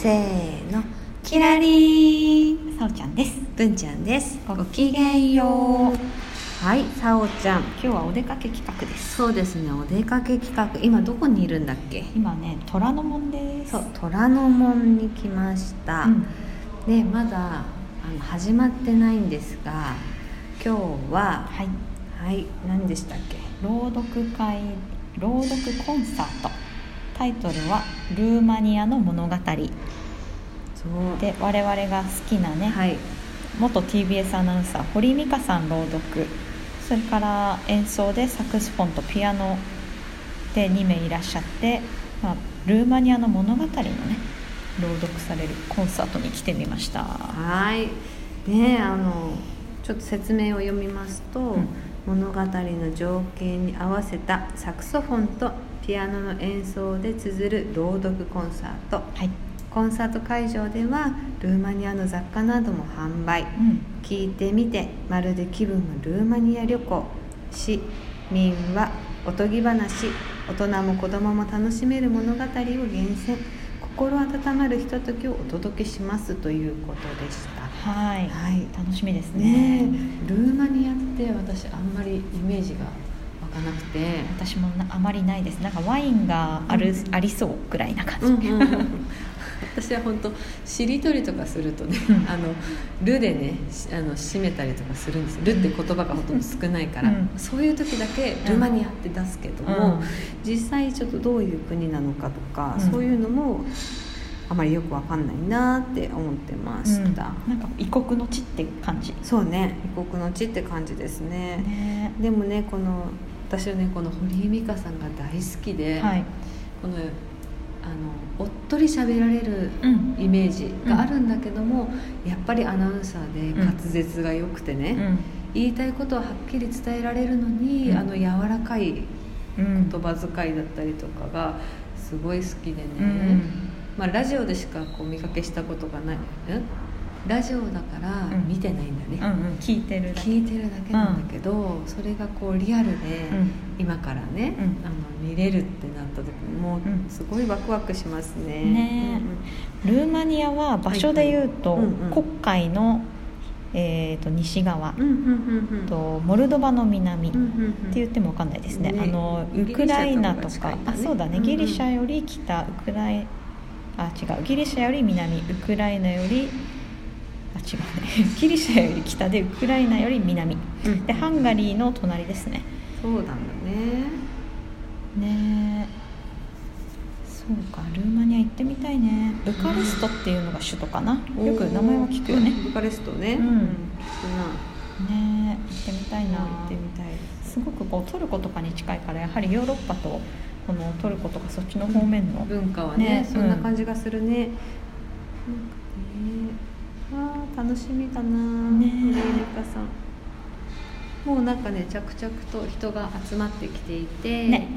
せーのキラリーさおちゃんです。文ちゃんですごきげんよう。はいさおちゃん今日はお出かけ企画です。そうですねお出かけ企画今どこにいるんだっけ？今ね、虎ノ門です。そう虎ノ門に来ました、うんでまだあの始まってないんですが今日ははい。はい何でしたっけ？朗読会朗読コンサート。タイトルはルーマニアの物語。で、我々が好きなね、はい元 TBS アナウンサー堀美香さん朗読。それから演奏でサクスフォンとピアノで2名いらっしゃって、まあ、ルーマニアの物語のね朗読されるコンサートに来てみました。はいねあのちょっと説明を読みますと、ん物語の情景に合わせたサクソフォンとピアノの演奏で綴る朗読コンサートはい。コンサート会場ではルーマニアの雑貨なども販売うん。聞いてみてまるで気分もルーマニア旅行詩民話おとぎ話大人も子供も楽しめる物語を厳選心温まるひとときをお届けしますということでしたはい。はい楽しみですねね。えルーマニアって私あんまりイメージが湧かなくて私もなあまりないです。なんかワインがある、うん。ありそうくらいな感じ。うんうんうん 私は本当しりとりとかするとね、うん。あの「る」でねしあの締めたりとかするんですよ「る」って言葉がほとんど少ないから、うん。そういう時だけ「ルーマニア」って出すけども、うん。実際ちょっとどういう国なのかとか、うん。そういうのもあまりよくわかんないなって思ってました、うん。なんか異国の地って感じ。そうね異国の地って感じですね。ね。でもねこの私はねこの堀井美香さんが大好きで、はい。このあのおっとり喋られるうん。イメージがあるんだけども、やっぱりアナウンサーでうん滑舌が良くてね、うん。言いたいことははっきり伝えられるのに、うんあの柔らかいうん。言葉遣いだったりとかがすごい好きでね、うん。まあ、ラジオでしかこう見かけしたことがない、うん、ラジオだからうん。見てないんだね、うんうん。聞いてるだけ。聞いてるだけなんだけど、それがこうリアルで、うん。今からね、うん。あの見れるってなった時にもうん。うすごいワクワクしますね。ねルーマニアは場所で言うと、はいはい。うんうん。黒海の、えー、と西側、うんうんうんうん。とモルドバの南、うんうんうん。って言っても分かんないですね。ねあのウクライナととかね。あそうだね、うんうん。ギリシャより北ウクライあ違う。ギリシャより南ウクライナよりあ違うね。ギリシャより北でウクライナより南。うん。でハンガリーの隣ですね。そうなんだね。ねえ。そうかルーマニア行ってみたいね。ブカレストっていうのが首都かな。よく名前は聞くよね。うんブカレストね。うん。聞くな。ねえ行ってみたいな。行ってみたい。す。ごくこうトルコとかに近いからやはりヨーロッパとこのトルコとかそっちの方面の、文化はねねそんな感じがするね。なん楽しみだな。ね堀井美香さん。もうなんかね着々と人が集まってきていて、ね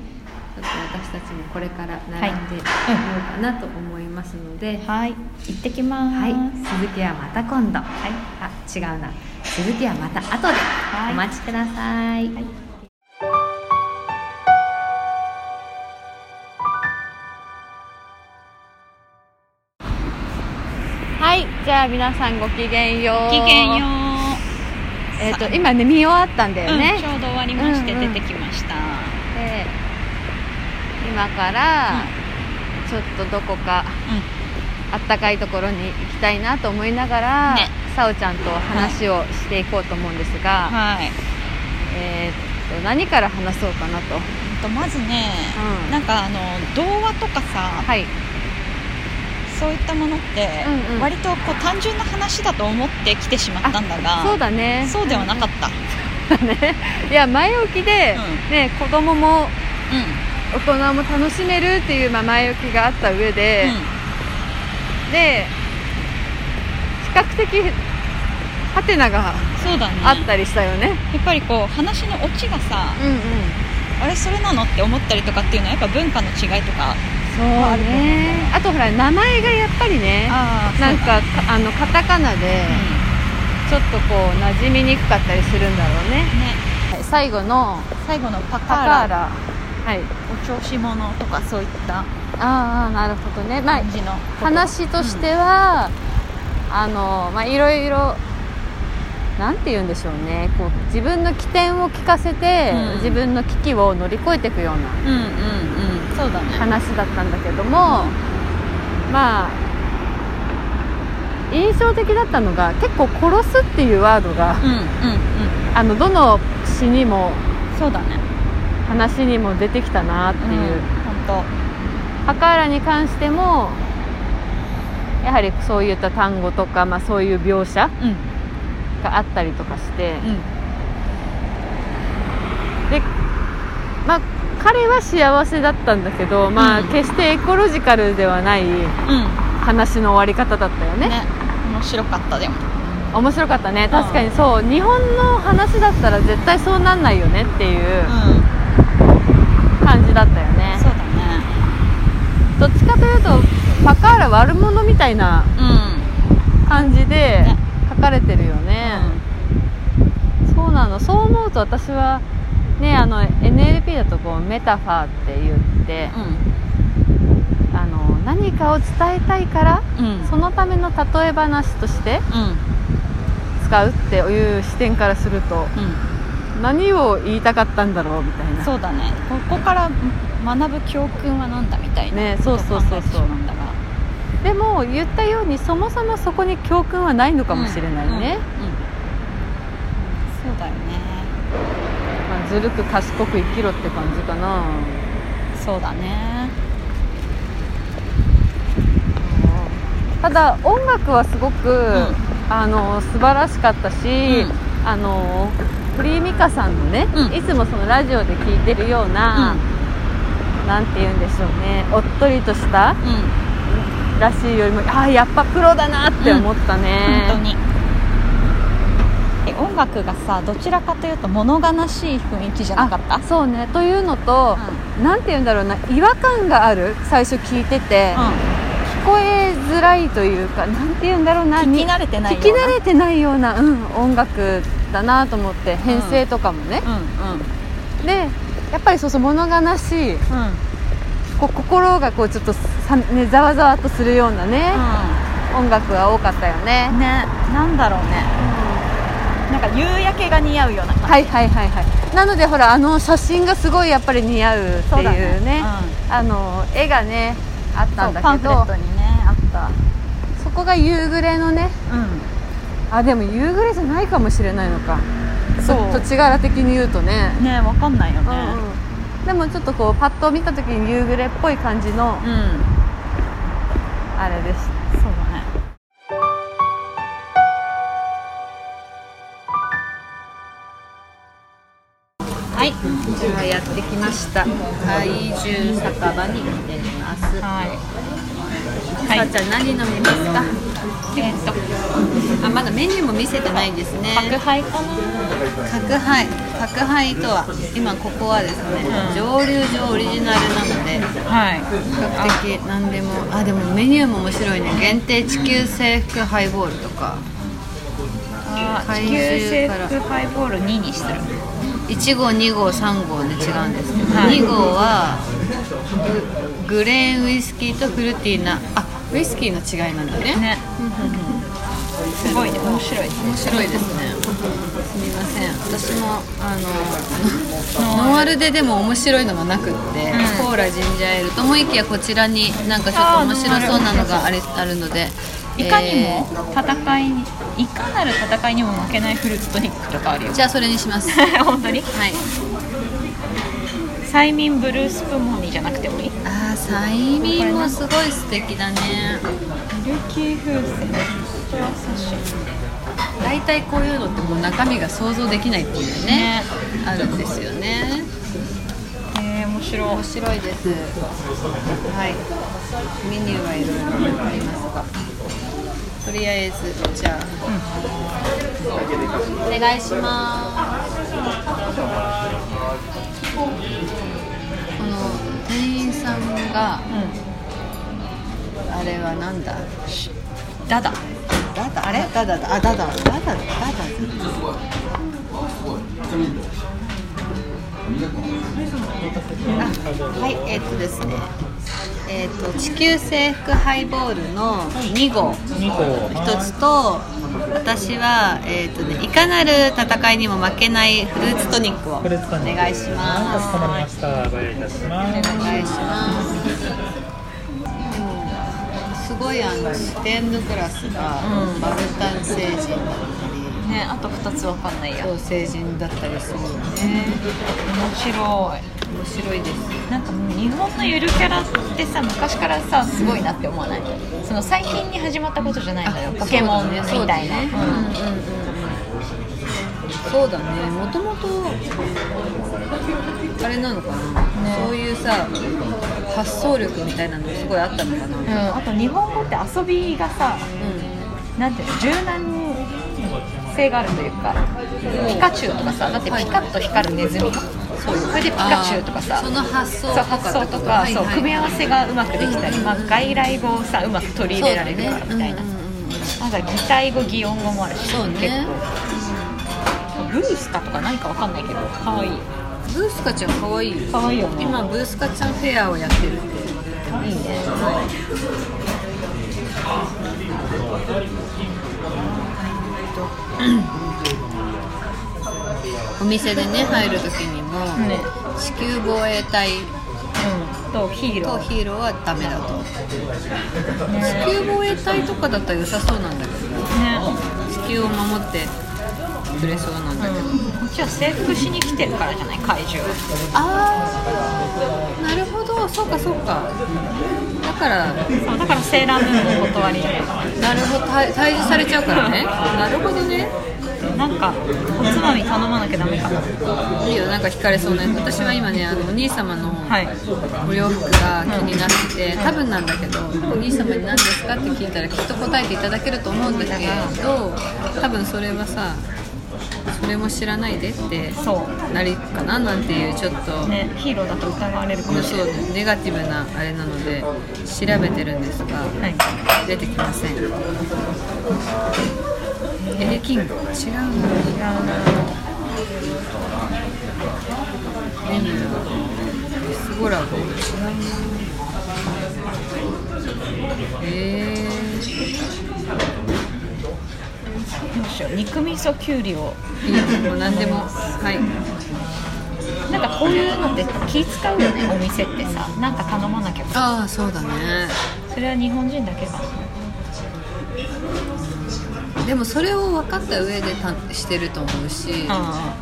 ちょっと私たちもこれから並んでみようかなと思いますので、はい行ってきますはい、続きはまた今度。はい、あ、違うな。続きはまた後ではいお待ちください。はいじゃあ皆さんごきげんよう。ごきげんようえっ、と今ね見終わったんだよね。うん、ちょうど終わりましてうんうん出てきました、で今からちょっとどこかあったかいところに行きたいなと思いながら、ねさおちゃんと話をしていこうと思うんですが、はいえっと何から話そうかなと。とまずね、うんなんかあの童話とかさ、はい。そういったものって、うんうん。割とこう単純な話だと思って来てしまったんだがそうだね。そうではなかった、たね。いや前置きで、うん。ね子供もう大人も楽しめるっていう、まあ、前置きがあった上で、で比較的ハテナがそうだね。あったりしたよね。やっぱりこう話のオチがさうんうん。あれそれなのって思ったりとかっていうのはやっぱ文化の違いとかそうね。あとほら名前がやっぱりねあなんかかあのカタカナでちょっとこう馴染みにくかったりするんだろうね。ね。はい最後の最後のパカーラ。はい。お調子者とかそういったああなるほどね。まあ話としては、あのまあいろいろなんて言うんでしょうね。こう自分の起点を聞かせて、うん。自分の危機を乗り越えていくような。うんうんうんそうだね。話だったんだけども、まあ印象的だったのが結構殺すっていうワードがうんうんうん。あのどの詩にもそうだね。話にも出てきたなっていう、本ハカーラに関してもやはりそういった単語とか、まあ、そういう描写当うん。があったりとかして、うん。でまあ彼は幸せだったんだけど、まあうん。決してエコロジカルではないうん。話の終わり方だったよね。ね。面白かったでも。面白かったね。確かにそう。日本の話だったら絶対そうなんないよねっていううん。感じだったよね、そうだね。どっちかというとパカーラ悪者みたいなうん。感じでね。書かれてるよね、そうなの。そう思うと私はねあの NLP だとこうメタファーって言って、あの何かを伝えたいからうん。うんそのための例え話としてうん使うっていう視点からするとうん。何を言いたかったんだろうみたいな。そうだね。ここから学ぶ教訓は何だみたいなねそうそうそうそう。でも言ったようにそもそもそこに教訓はないのかもしれないね、うんうんうんそうだよねまあ、ずるく賢く生きろって感じかな。そうだね。ただ音楽はすごく、ん。あの素晴らしかったし、うん。あの堀井美香さんのね、うん。いつもそのラジオで聞いてるような、なんて言うんでしょうねおっとりとしたうん。らしいよりもああやっぱプロだなって思ったね、本当に。え音楽がさどちらかというと物悲しい雰囲気じゃなかった？あそうね。というのと、なんて言うんだろうな。違和感がある。最初聞いてて、聞こえづらいというかなんて言うんだろうな。聞き慣れてないよ聞き慣れてないような、うん、音楽だなと思って編成とかもね、うんうん。でやっぱりそうそう物悲しい。こう心がこうちょっとさ、ね、ざわざわっとするようなね、音楽が多かったよね、うんね。なんだろうね。なんか夕焼けが似合うような感じ。はいはいはいはい。なのでほらあの写真がすごいやっぱり似合うっていうね。うん。あの絵がねあったんだけど。フレットにねあった。そこが夕暮れのね。うあでも夕暮れじゃないかもしれないのか。そう。土地柄的に言うとね。んねわかんないよね。うんうん。でもちょっとこうパッと見た時に夕暮れっぽい感じのうん、あれでしたはい。じゃあやってきました。怪獣酒場に来ています。はい。さあちゃん何飲みますか？えっと。あまだメニューも見せてないんですね。宅配かな。宅配。宅配とは今ここはですね、うん。蒸留所オリジナルなのではい。比較的何でもあでもメニューも面白いね。限定地球制服ハイボールとか。あ怪地球制服ハイボール2にする1号2号3号で違うんですけど、はい。2号はググレーンウイスキーとフルティーなあウイスキーの違いなんだね。ね。すごいね。面白い。面白いですね。すみません。私もあのノンアル。ででも面白いのがなくって、ん。コーラジンジャーエールともいきやこちらになんかちょっと面白そうなのがあれあるのでいかにえも戦いにいかなる戦いにも負けないフルーツトニックとかあるよ。ーじゃあそれにします。は 本当に？い。催眠ブルースプモニーじゃなくてもいい。あー催眠もすごい素敵だね。ミルキー風船大体こういうのってもう中身が想像できないっていうねね。あるんですよね。えー、面面白い。面白いです。はい。メニューはいろいろありますがとりあえずじゃあ、うんお願いします。この店員さんがうんあれはなんだ？ダダ。ダダ？あれ？ダダだ。あダダ。ダダダダ。あはいえっ、とですね。えっ、と地球制服ハイボールの2号。2個一つと私は、えーとね、いかなる戦いにも負けないフルーツトニックをお願いします。すお願いします。すごいあのステンドグラスがうん。バルタン星人だったり、ねあと2つわかんないや。そう星人だったりするよね面白い面白いです。なんかもう日本のゆるキャラってさ昔からさすごいなって思わない？その最近に始まったことじゃないのよ。ポケモンみたいな。そうだね。もともとあれなのかな、そういうさ発想力みたいなのすごいあったのかな、うん、あと日本語って遊びがさうなんていうの？柔軟性があるというかピカチュウとかさだってピカッと光るネズミそうそれでピカチュウとかさ。その発想そう発想とか、そう組み合わせがうまくできたり、まあ、外来語をさうまく取り入れられるからみたいな、なんか擬態語擬音語もあるしね。結構。ブースカとか何かわかんないけど可愛いブースカちゃんかわいいよ。可愛いよね。今ブースカちゃんフェアをやってるっていいね。お店でね入る時にも、ね地球防衛隊うんとヒーロー。とヒーローはダメだと。ね。地球防衛隊とかだったら良さそうなんだけどね。地球を守ってくれそうなんだけど、うん。こっちは征服しに来てるからじゃない怪獣ああなるほど。そうかそうか。だから。そうだからセーラームーンもお断りなるほど。退退治されちゃうからね。なるほどねなんかおつまみ頼まなきゃダメか。ないいよなんか惹かれそうなやつ私は今ねあのお兄様のはい。お洋服が気になってて、多分なんだけどお兄様に何ですかって聞いたらきっと答えていただけると思うんだけど多分それはさそれも知らないでってなりかななんていうちょっと、ねヒーローだと疑われるかもしそうれない。ネガティブなあれなので調べてるんですが、はい。出てきませんエレキング違うなメニューがスゴラゴ違うなえどうしよう肉味噌きゅうりをー、いいよもう何でもはい。なんかこういうのって気使うよねお店ってさ。なんか頼まなきゃ。ああそうだね。それは日本人だけか。なでもそれを分かった上でたしてると思うしあ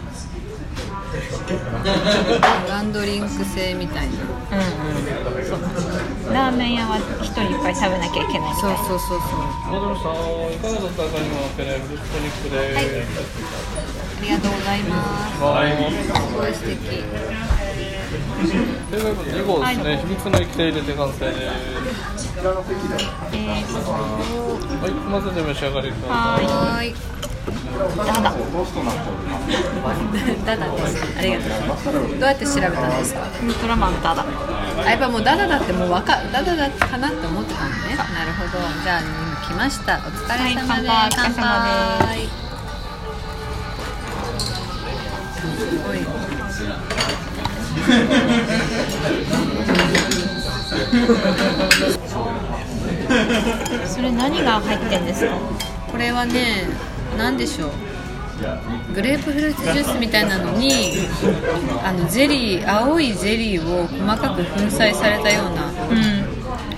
ワンドリンク制みたいな。あうんうん。そうラーメン屋は一人いっぱい食べなきゃいけないみたいな。そうそうそうそう。さんいかがだったかにもペネフルトニックで。はい。ありがとうございます。はいすごい素敵。正解2号ですね、秘密の液体入れて完成ですえーはい。混ぜて召し上がりください。はーい。ダダダダですありがとうござい。ますどうやって調べたんですかウルトラマンダダあやっぱもうダダだってもうわかダダだかなって思ってたんでねなるほどじゃあ今来ましたお疲れ様です、はい。乾杯お疲れ様ですすごい それ何が入ってんですか？これはね何でしょう？グレープフルーツジュースみたいなのにあのゼリー青いゼリーを細かく粉砕されたようなうん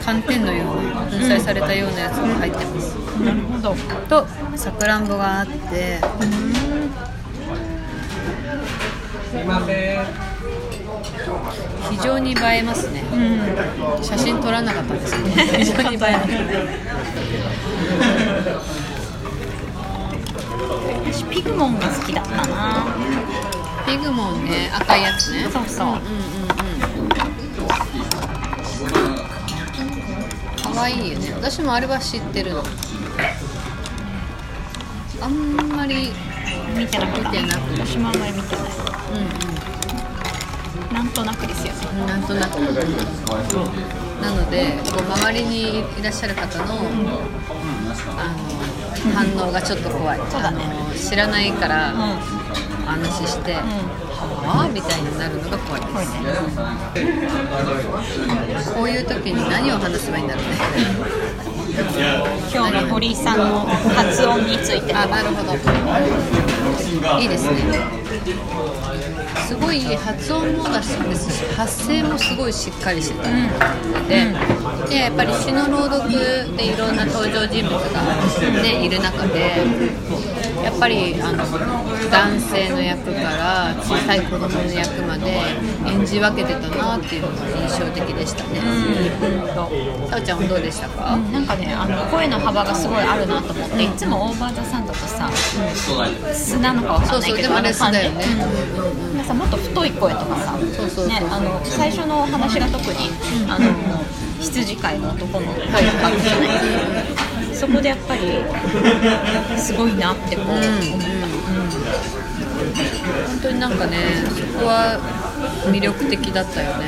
寒天のような粉砕されたようなやつが入ってます。なるほど。とさくらんぼがあって非常に映えますね、うん、写真撮らなかったんです。けど非常に映えますね。私ピグモンが好きだったな。ピグモンね赤いやつね。そうそう、うんうんうん。可愛いよね。私もあれは知ってるの。あんまり見てなくて。私もあんまり見てない。うんうん。なんとなくですよ。なんとなく。なのでこう周りにいらっしゃる方のあの反応がちょっと怖い。そうだね。あの知らないからうん。話して、うん。はあ？みたいになるのが怖いです。ね。こういう時に何を話せばいいんだろうね。今日の堀井さんの発音について。あなるほど。いいですねすごい発音もだしですし発声もすごいしっかりしてたので、でやっぱり詩の朗読でいろんな登場人物が、ね、いる中でやっぱりあの男性の役から小さい子供の役まで演じ分けてたなっていうのが印象的でしたね。さおちゃんはどうでしたか？なんかねあの声の幅がすごいあるなと思っていつもオーバーザさんだとさ素なのかわかんないけどそうそうでもあれ素だよね。うん。なんかさもっと太い声とかさ最初のお話が特にあの羊飼いの男の声がかったじゃないそこでやっぱりすごいなってこう。思った、本当になんかねそこは魅力的だったよね、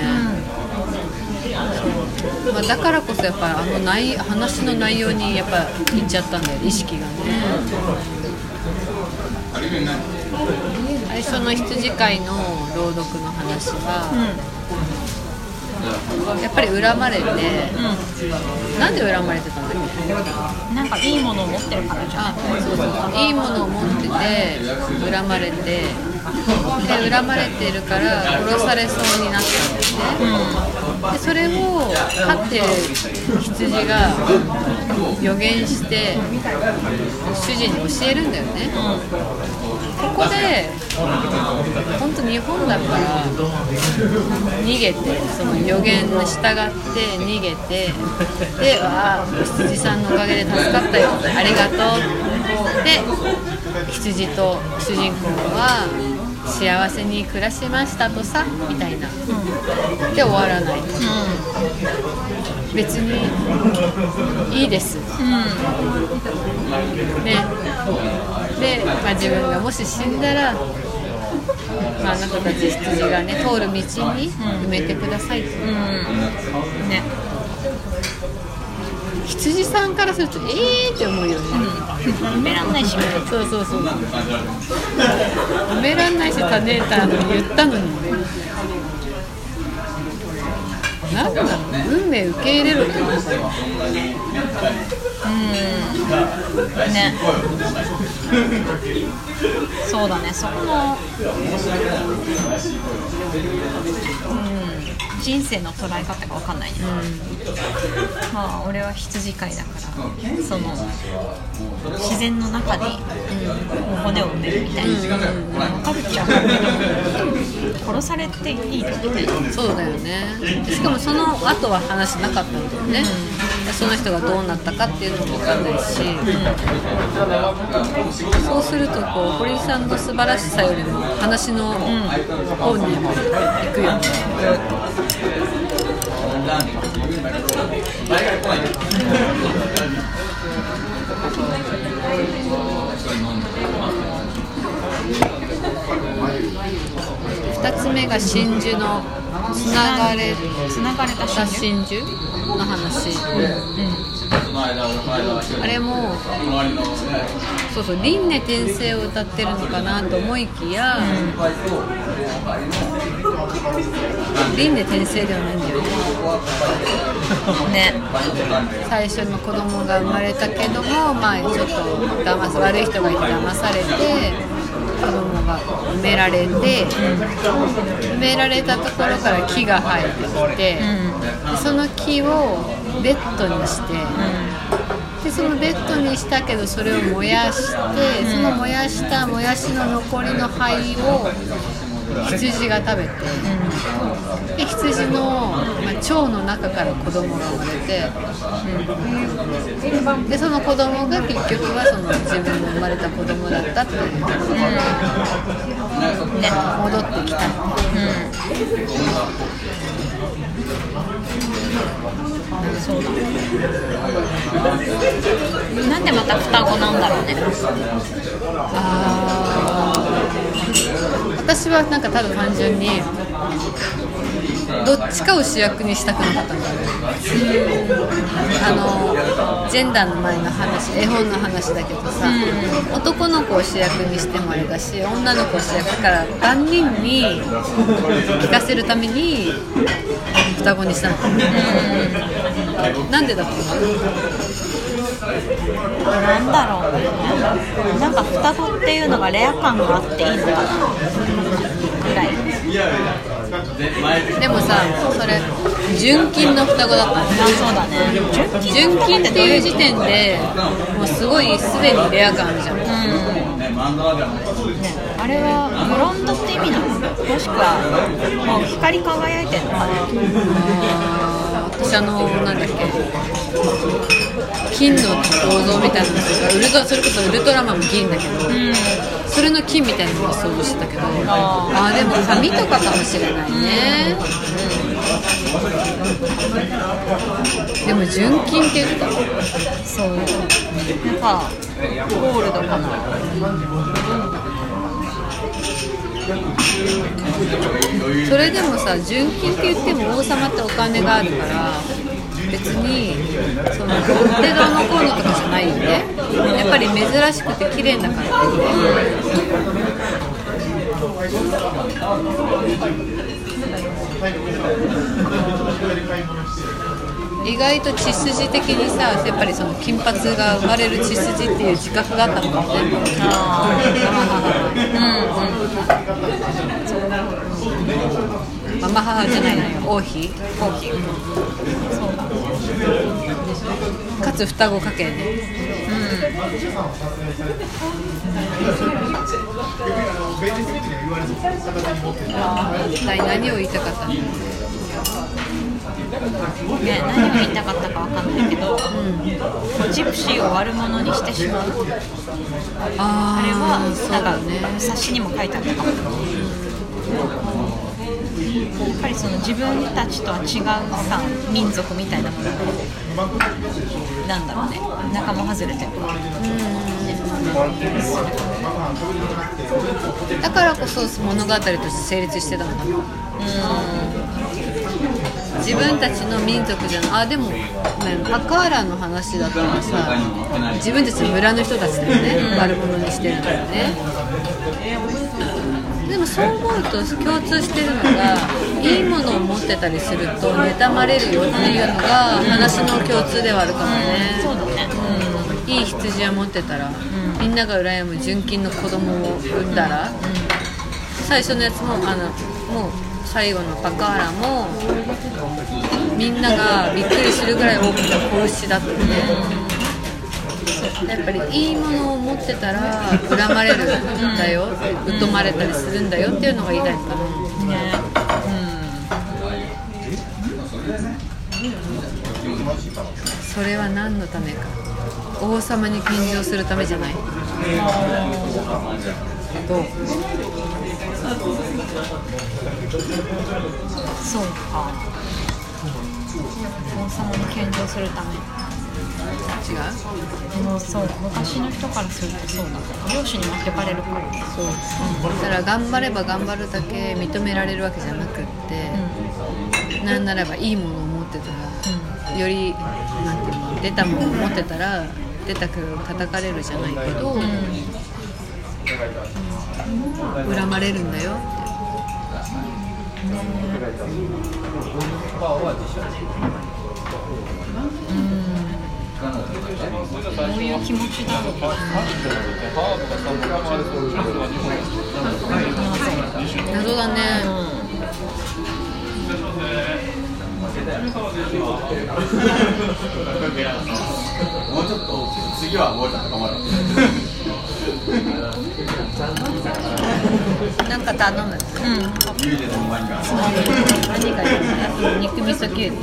まあ、だからこそやっぱあの内話の内容にやっぱいっちゃったんだよ意識がね。最初の羊飼いの朗読の話は、やっぱり恨まれて、なんで恨まれてたんだっけ？なんかいいものを持ってるからじゃん。あそうそういいものを持ってて恨まれてで恨まれてるから殺されそうになったんだよね、でそれを飼ってる羊が予言して主人に教えるんだよね、ここで本当日本だから逃げてその予言に従って逃げてで「わあ羊さんのおかげで助かったよありがとう」って羊と主人公は幸せに暮らしましたとさみたいな。で終わらない。別にいいです。ね。で、まあ、自分がもし死んだら、まあ、あなたたち羊がね通る道に埋めてくださいと、うん。ね羊さんからするとえーって思うよね、埋めらん。ないしそうそうそう埋めらん。ないし種たの言ったのになん。だろう運命受け入れろって思ったよねそうだねそこのうん。人生の捉え方が分かんないね、まあ俺は羊飼いだからその自然の中に、骨を埋めるみたいな、分かるっちゃ分かる。けど殺されていいのみたいなそうだよね。しかもその後は話なかったんだよね、その人がどうなったかっていうのも分かんないし、そうするとこう堀井さんの素晴らしさよりも話の方に行くよね、誰が来ない確つ目が真珠のつながれつながれた真珠？の話、うん、うん。あれもそうそう輪廻転生を歌ってるのかなと思いきや、輪廻転生ではないんだよね。ね。最初の子供が生まれたけどもまあちょっと騙す悪い人がいて騙されて子供が埋められて埋められたところから木が生えてきて、でその木をベッドにして、でそのベッドにしたけどそれを燃やして、その燃やしたもやしの残りの灰を羊が食べて、で羊の、まあ、腸の中から子供が生まれて、でその子供が結局はその自分の生まれた子供だったっていう、ね、戻ってきた、そうだなんでまた双子なんだろうね。あー私はなんかただ単純にどっちかを主役にしたくなかった。んだよねあのジェンダーの前の話絵本の話だけどさ、男の子を主役にしてもあれだし女の子を主役から万人に聞かせるために双子にしたの、なんでだと思う？なんだろう。ねなんか双子っていうのがレア感があっていいのかなぐらい。でもさそれ純金の双子だったのあそうだね純金っていう時点でもうすごいすでにレア感あるじゃん。あれはブロンドって意味なの？もしくはもう光り輝いてるのかなあ私あのなんだっけ金の構造みたいなのがウルトそれこそウルトラマンも銀だけど、それの金みたいなのを想像してたけどああでも紙とかかもしれないね、うんでも純金って言ってたそう。なんかゴールドかな。それでもさ純金って言っても王様ってお金があるから別にそのお手どうのこうのとかじゃないよね。やっぱり珍しくて綺麗だから意外と血筋的にさやっぱりその金髪が生まれる血筋っていう自覚があったもんね。ママ母じゃないのよ。王妃。王妃。そう。だかつ双子家系ね。一体何を言いたかったの？ね何を言いたかったかわかんないけど、ジプシーを悪者にしてしまう。ああれはなんかだね。冊子にも書いてあったかも。やっぱりその自分たちとは違うさ民族みたいなものなんだろうね。仲間外れてる。だからこそ物語として成立してたのかな自分たちの民族じゃない。あでも、ね、パカーラの話だったらさ自分たちの村の人たちだよね、悪者にしてるんだよね。でもそう思うと共通してるのがいいものを持ってたりすると妬まれるよっていうのが話の共通ではあるかもね、そうだね。うん。いい羊を持ってたら、みんなが羨む純金の子供を産んだら、最初のやつもあのもう最後のパカーラもみんながびっくりするぐらい大きな子牛だったね、やっぱりいいものを持ってたら恨まれるんだよ疎まれたりするんだよっていうのが言いたいかな。ねそれは何のためか。王様に献上するためじゃない。どう？そうか。王様に献上するため違う。もうそう昔の人からするとそうだ。漁師に持ってかれるからそう、だから頑張れば頑張るだけ認められるわけじゃなくって、なんならばいいものを持ってたら、よりなんていうの出たものを持ってたら出たく叩かれるじゃないけど、うん。恨まれるんだよ。ってどういう気持ちだろう謎だね、次はもうちょっと頑張ろうなんか頼む家で飲む前にから何がいいの肉味噌きゅうり、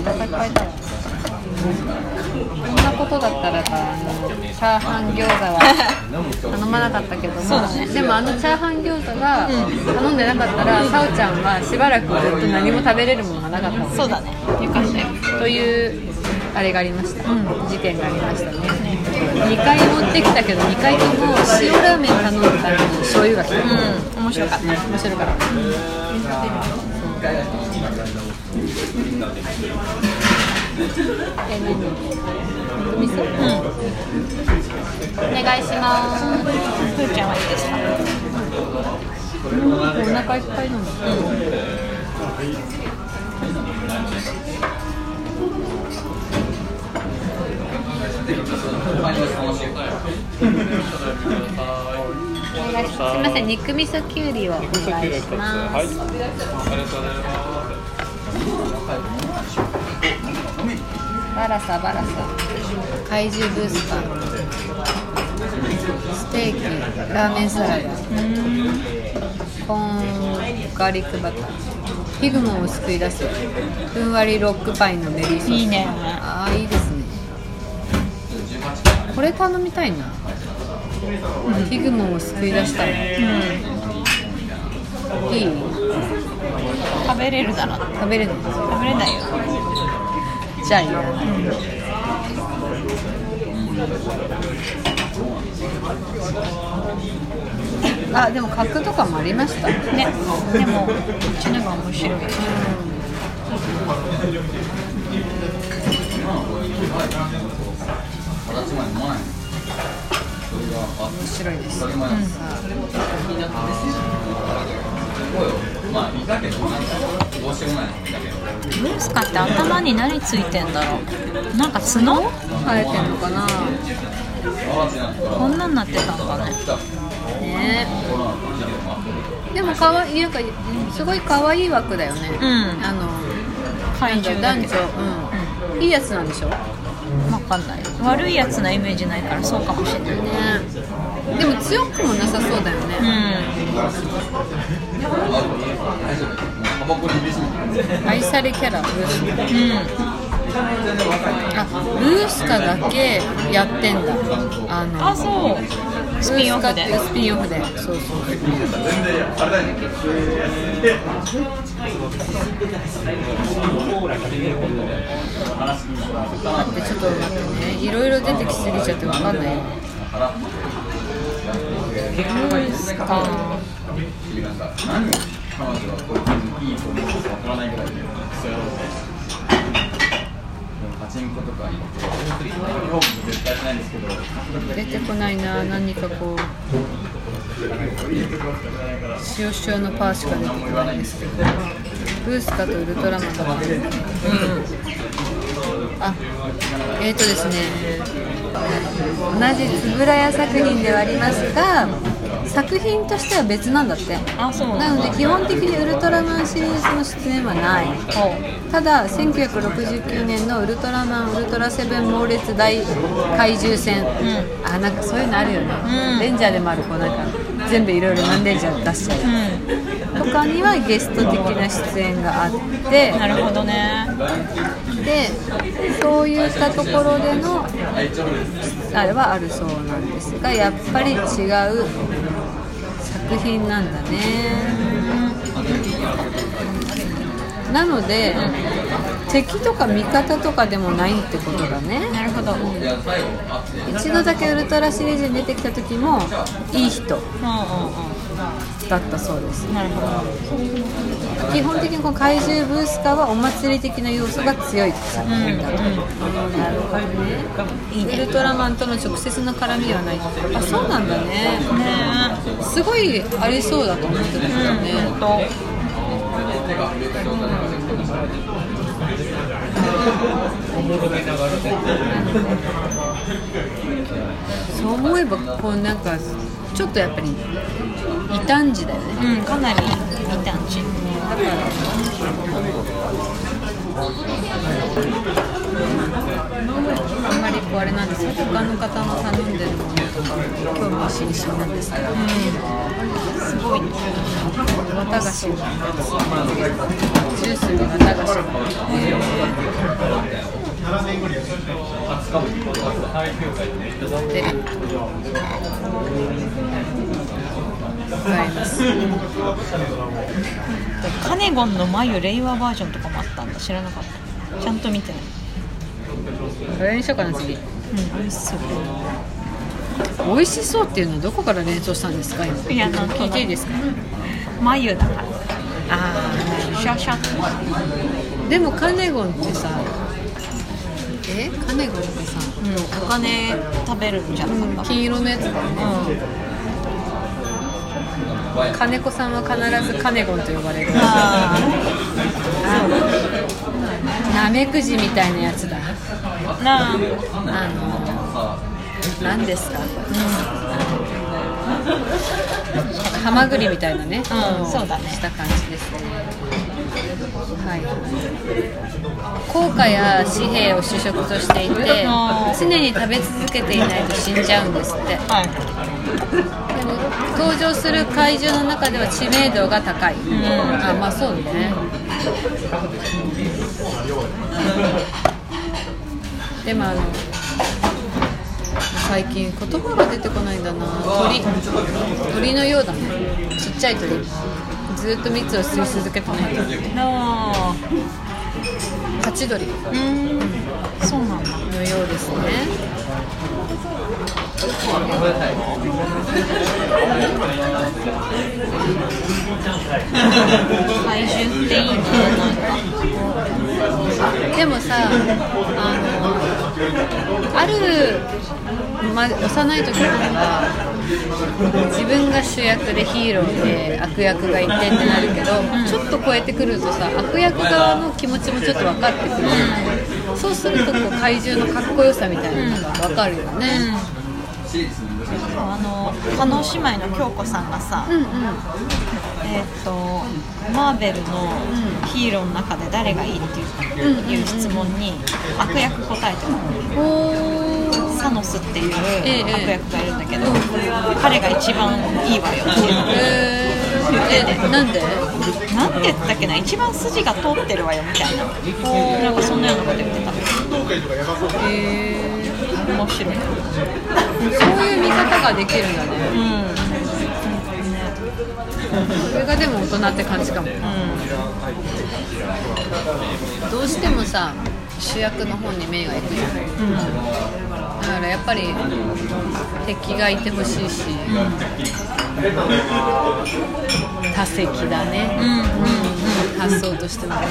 お腹いっぱいだこん。なことだったらさあのチャーハン餃子は頼まなかったけども、そうねでもあのチャーハン餃子が頼ん。でなかったら、さおちゃん。はしばらくずっと何も食べれるものがなかったそうだねよかったよというあれがありました、事件がありましたね。2回持ってきたけど2回とも塩ラーメン頼んだために醤油が来た、うん。面白かった。面白かった。え何肉味噌お願いします。ふーちゃんはいいですかお腹いっぱいなんだ。おすすみません肉味噌きゅうりをお願いします。はいありがとうございますバラサバラサ。怪獣ブースター。ステーキラーメンサラダ。コーンガーリックバター。フィグモンを救い出す。ふんわりロックパインのメリーソース。いいね。ああいいですねこれ頼みたいな、フィグモンを救い出したい、いい？食べれるだろ。食べれるの食べれないよ。じゃあいいな、あでも角とかもありました？ね。でもこっちの方が面白い立ち前飲まないそれが面白いです、まあいいだけどなんかどうしようもないだけどブースカって頭に何ついてんだろうなんか角生えてんのかなこんなんなってたんだねねでもかわいなんかす。ごい可愛い枠だよね、うんあの怪獣だけ男女、うんいいやつなんでしょかんない。悪いやつなイメージないからそうかもしれない。でも強くもなさそうだよね、タバコに入れすぎて愛されキャラブース。カうん、うん、あブースカだけやってんだ。あのあそうスピンオフで。スピンオフで。そうそう。待ってちょっと待ってね。いろいろ出てきすぎちゃってわかんないよブースカなんか何彼女はこういう感じいいと思うか？わからないぐらいでそうやろうパチンコとか行って日本も絶対しないんですけど出てこないな何かこう塩塩のパーしか出てこないんですけどブースカとウルトラマンが出てるあえっーとですね。同じ円谷作品ではありますが作品としては別なんだって。あそうなので基本的にウルトラマンシリーズの出演はない。ただ1969年のウルトラマンウルトラセブン猛烈大怪獣戦、あなんかそういうのあるよね、うん。レンジャーでもあるこうなんか全部いろいろ何レンジャー出しちゃう、とかにはゲスト的な出演があって。なるほどね。でそういったところでのあれはあるそうなんですがやっぱり違う作品なんだね。なので敵とか味方とかでもないってことだね。なるほど。うんうんうん一度だけウルトラシリーズに出てきた時もいい人だったそうです。なるほど。基本的にこの怪獣ブースカーはお祭り的な要素が強い作品だと、なるほどねいいねウルトラマンとの直接の絡みはないあそうなんだね。ね。すごいありそうだと思ってたけどね、うん。とそう思えばこうなんかちょっとやっぱり異端児だよね。うんかなりいい感じだからあんまりこうあれなんですよ他の方の頼んでるものとか興味津々なんですけど、すごいね。綿菓子。がジュースに綿菓子。が出る使いますカネゴンの眉令和バージョンとかもあったんだ知らなかったちゃんと見てないこれにしようかな次うん美味しそう美味しそうっていうのはどこから連想したんですか今いやなん聞いていいですか眉だからあシャシャでもカネゴンってさえカネゴンってさうんお金食べるんじゃなかった。金色のやつだよね金子さんは必ずカネゴンと呼ばれる。あなめくじみたいなやつだ。あなあ。あの何ですか、ハマグリみたいなね、うん。そうだね。した感じですね。はい。硬貨や紙幣を主食としていて常に食べ続けていないと死んじゃうんですって。ではい。も登場する怪獣の中では知名度が高い、あまあそうね。でもあの最近言葉が出てこないんだな。鳥。鳥のようだね。ちっちゃい鳥。ずっと蜜を吸い続けてない。なあハチドリうん。そうなんだ。のようですね怪獣っていいねでもさあのある、ま、幼い時から自分が主役でヒーローで悪役がいてってなるけど、ちょっと超えてくるとさ悪役側の気持ちもちょっと分かってくる、そうするとこう怪獣のかっこよさみたいなのが分かるよね、あの加納姉妹の京子さんがさ、うん、うん。えーっとマーベルのヒーローの中で誰がいいっていう,、いう質問に悪役答えてたのサノスっていうええ。悪役がいるんだけど、彼が一番いいわよっていう。えー、えなんで？なんて言ったっけな？一番筋が通ってるわよみたいな。なんかそんなようなこと言ってた。え面白い。ー、そういう見方ができるんだね。うん。それがでも大人って感じかも。どうしてもさ主役の方に目が行くじゃんだからやっぱり敵がいてほしいし、多席だね、うん発想としてもね。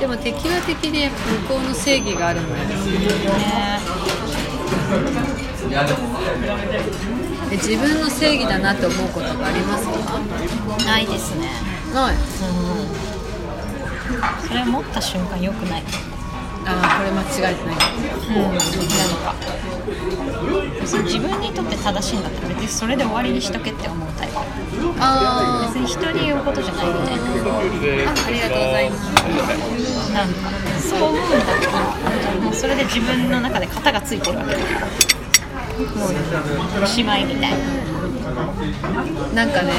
でも敵は敵で向こうの正義があるんだよ。ね。で自分の正義だなって思うことがありますか？ないですね。ない。それ持った瞬間良くないああこれ間違えてないうん、なん。か別に自分にとって正しいん。だったら別にそれで終わりにしとけって思うタイプあ別に人に言うことじゃないみたいなありがとうございますなん。かそう思うん。だったらもうそれで自分の中で型がついてるわけだからもうおしまいみたいななんかね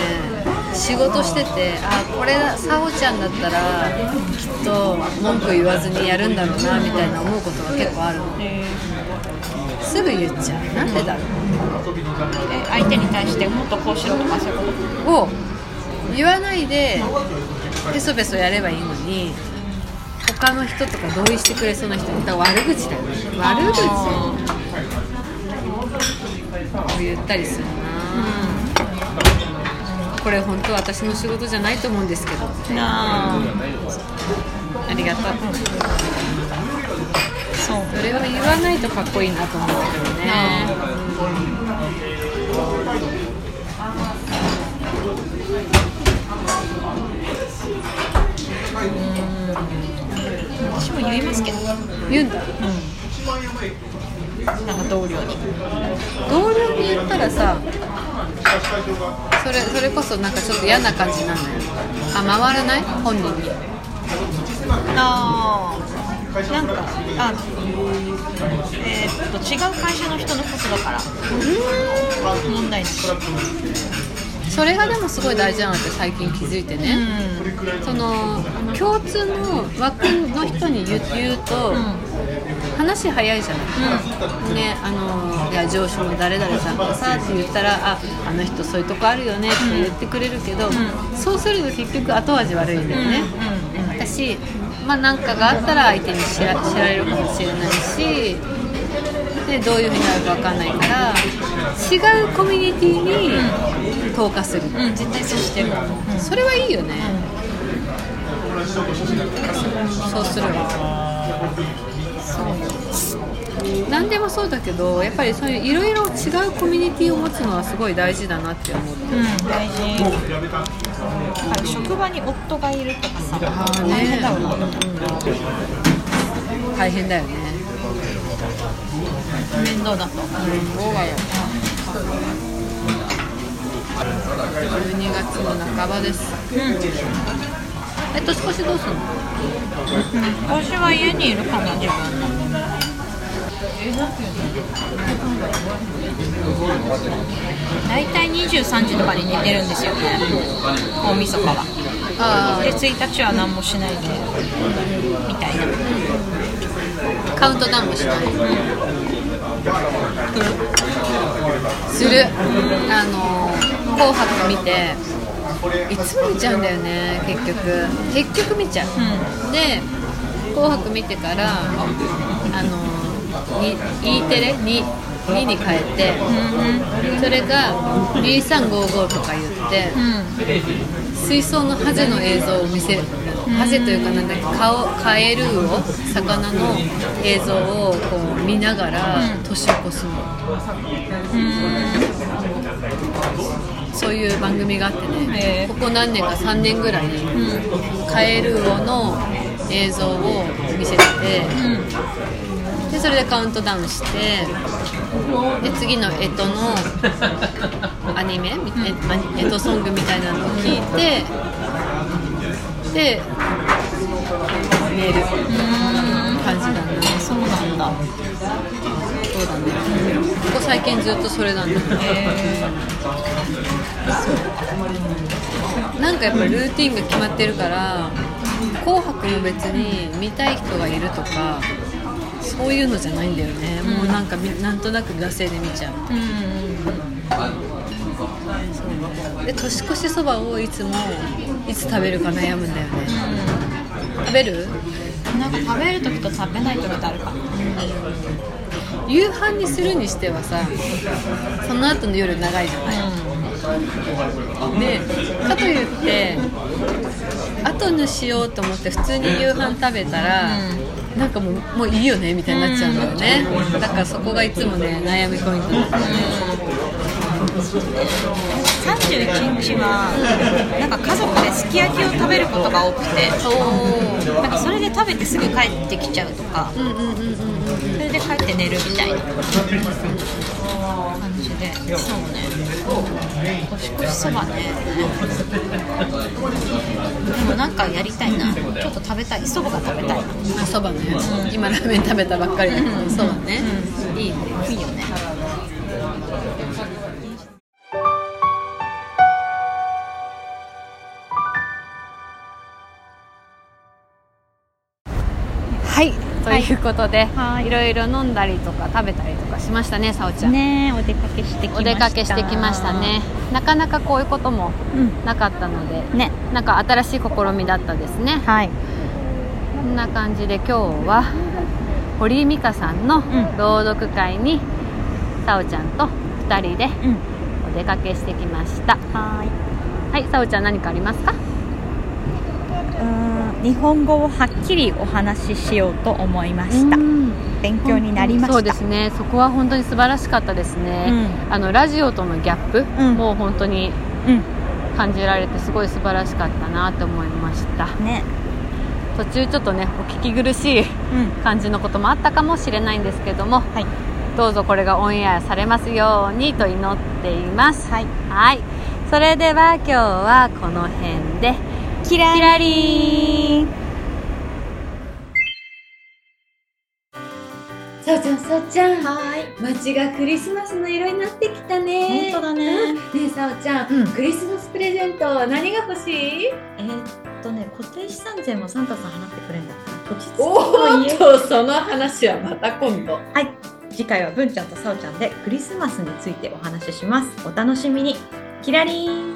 仕事しててあこれさおちゃんだったらきっと文句言わずにやるんだろうなみたいな思うことが結構あるの。すぐ言っちゃう。なんでだろえ相手に対してもっとこうしろとかそういうこと？うを言わないでペソペソやればいいのに他の人とか同意してくれそうな人にだ悪口だよね。悪口を言ったりするな、これ本当私の仕事じゃないと思うんですけど。なあありがとう。そう。それを言わないとかっこいいなと思うけどね。私も言いますけど。言うんだ。なんか同僚に。同僚に言ったらさそれそれこそなんかちょっと嫌な感じなんだよ。あ回らない？本人に。ああなんかあえーっと違う会社の人のことだから。問題ないそれがでもすごい大事なのって最近気づいてね、その共通の枠の人に言う言うと、話早いじゃない、ねあのいや上司の誰々さんがさって言ったらああの人そういうとこあるよねって言ってくれるけど、そうすると結局後味悪いんだよね、私まあ何かがあったら相手に知られるかもしれないしでどういうふうになるか分かんないから違うコミュニティに投下する、うん絶対そうしてる。それはいいよね、そうするそう何でもそうだけどやっぱりそういういろいろ違うコミュニティを持つのはすごい大事だなって思って、うん大事。だから職場に夫がいるとかさあー大変だよな大変だよね面倒だと。思うそうだよ12月の半ばですえ年越しどうすんの？私は家にいるかな自分。の大体23時とかに寝てるんですよね。大晦日は。あで1日は何もしないでみたいな。あカウントダウンもしない。する。あの「紅白」見ていつも見ちゃうんだよね結局。結局見ちゃう、で「紅白」見てからあのに E テレ？に2に変えて、それが2355とか言って、水槽のハゼの映像を見せるハゼというかなんだっけ顔カエルを魚の映像をこう見ながら年を越すの、そういう番組があってね、へーここ何年か3年ぐらい、カエル王の映像を見せてて、でそれでカウントダウンしてで次の干支のアニメみえ干支ソングみたいなのを聞いてで寝る感じだね。そうなんだ。そうだね。ここ最近ずっとそれなんだ。なんかやっぱルーティンが決まってるから「紅白」も別に見たい人がいるとかそういうのじゃないんだよね、もうなんかみなんとなく惰性で見ちゃうで年越しそばをいつもいつ食べるか悩むんだよね、食べる？なんか食べる時と食べない時とあるか。夕飯にするにしてはさその後の夜長いじゃない、でかといって後にしようと思って普通に夕飯食べたら、なんかもうもういいよねみたいになっちゃうんだよね、だからそこがいつもね悩みポイントだね31日はなんか家族ですき焼きを食べることが多くてなんかそれで食べてすぐ帰ってきちゃうとかうんうんうんうんうんそれで帰って寝るみたいな。感じで。そうね。年越しそばね。でもなんかやりたいな。ちょっと食べたい。そばが食べたいな。あそばね、今ラーメン食べたばっかりだけどそばね、いいね。いいよねということで、はい。いろいろ飲んだりとか食べたりとかしましたねさおちゃん、ねお出かけしてきました。お出かけしてきましたね。なかなかこういうこともうん。なかったので、ね。なんか新しい試みだったですね。はい。こんな感じで今日は堀井美香さんのん。朗読会にさおちゃんと2人でうん。お出かけしてきました。はい。はいさおちゃん何かありますか？うーん日本語をはっきりお話ししようと思いました。うん。勉強になりました。そうですね。そこは本当に素晴らしかったですね、あのラジオとのギャップうん。も本当にうん感じられてすごい素晴らしかったなと思いました。ね。途中ちょっとねお聞き苦しいうん。感じのこともあったかもしれないんですけども、はい。どうぞこれがオンエアされますようにと祈っています。はい。はい。それでは今日はこの辺でキラキラリさおちゃんさおちゃん。はい。街がクリスマスの色になってきたね。本当だね。ねえさおちゃん、うん。クリスマスプレゼント何が欲しい？えーっとね固定資産税もサンタさん払ってくれるんだおっとその話はまた今度。はい。次回は文ちゃんとさおちゃんでクリスマスについてお話しします。お楽しみに。キラリン